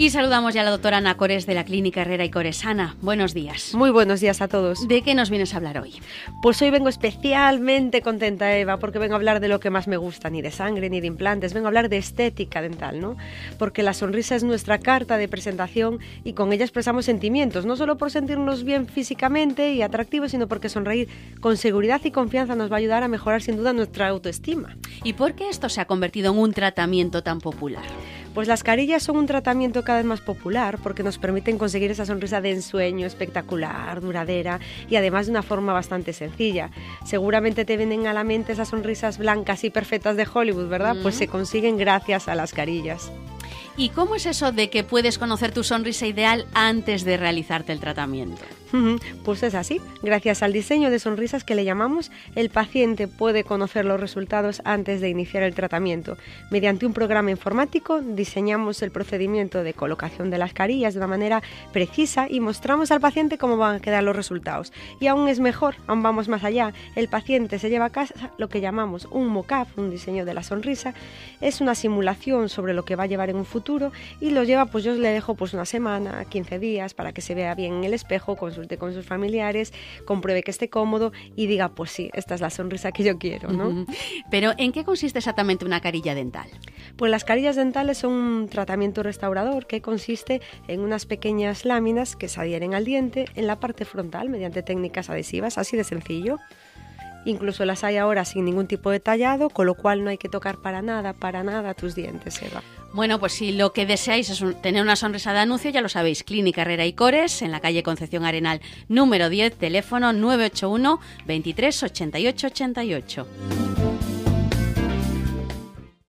Y saludamos ya a la doctora Ana Cores de la Clínica Herrera y Coresana. Buenos días. Muy buenos días a todos. ¿De qué nos vienes a hablar hoy? Pues hoy vengo especialmente contenta, Eva, porque vengo a hablar de lo que más me gusta, ni de sangre ni de implantes, vengo a hablar de estética dental, ¿no? Porque la sonrisa es nuestra carta de presentación y con ella expresamos sentimientos, no solo por sentirnos bien físicamente y atractivos, sino porque sonreír con seguridad y confianza nos va a ayudar a mejorar sin duda nuestra autoestima. ¿Y por qué esto se ha convertido en un tratamiento tan popular? Pues las carillas son un tratamiento cada vez más popular porque nos permiten conseguir esa sonrisa de ensueño espectacular, duradera y además de una forma bastante sencilla. Seguramente te vienen a la mente esas sonrisas blancas y perfectas de Hollywood, ¿verdad? Pues se consiguen gracias a las carillas. ¿Y cómo es eso de que puedes conocer tu sonrisa ideal antes de realizarte el tratamiento? Pues es así. Gracias al diseño de sonrisas que le llamamos, el paciente puede conocer los resultados antes de iniciar el tratamiento. Mediante un programa informático diseñamos el procedimiento de colocación de las carillas de una manera precisa y mostramos al paciente cómo van a quedar los resultados. Y aún es mejor, aún vamos más allá, el paciente se lleva a casa lo que llamamos un mock-up, un diseño de la sonrisa. Es una simulación sobre lo que va a llevar en un futuro y lo lleva, pues yo le dejo pues una semana, 15 días para que se vea bien en el espejo con su con sus familiares, compruebe que esté cómodo y diga, pues sí, esta es la sonrisa que yo quiero, ¿no? Pero ¿en qué consiste exactamente una carilla dental? Pues las carillas dentales son un tratamiento restaurador que consiste en unas pequeñas láminas que se adhieren al diente en la parte frontal mediante técnicas adhesivas, así de sencillo. Incluso las hay ahora sin ningún tipo de tallado, con lo cual no hay que tocar para nada, para nada tus dientes, Eva. Bueno, pues si lo que deseáis es tener una sonrisa de anuncio, ya lo sabéis, Clínica Herrera y Cores, en la calle Concepción Arenal, número 10, teléfono 981 23 88 88.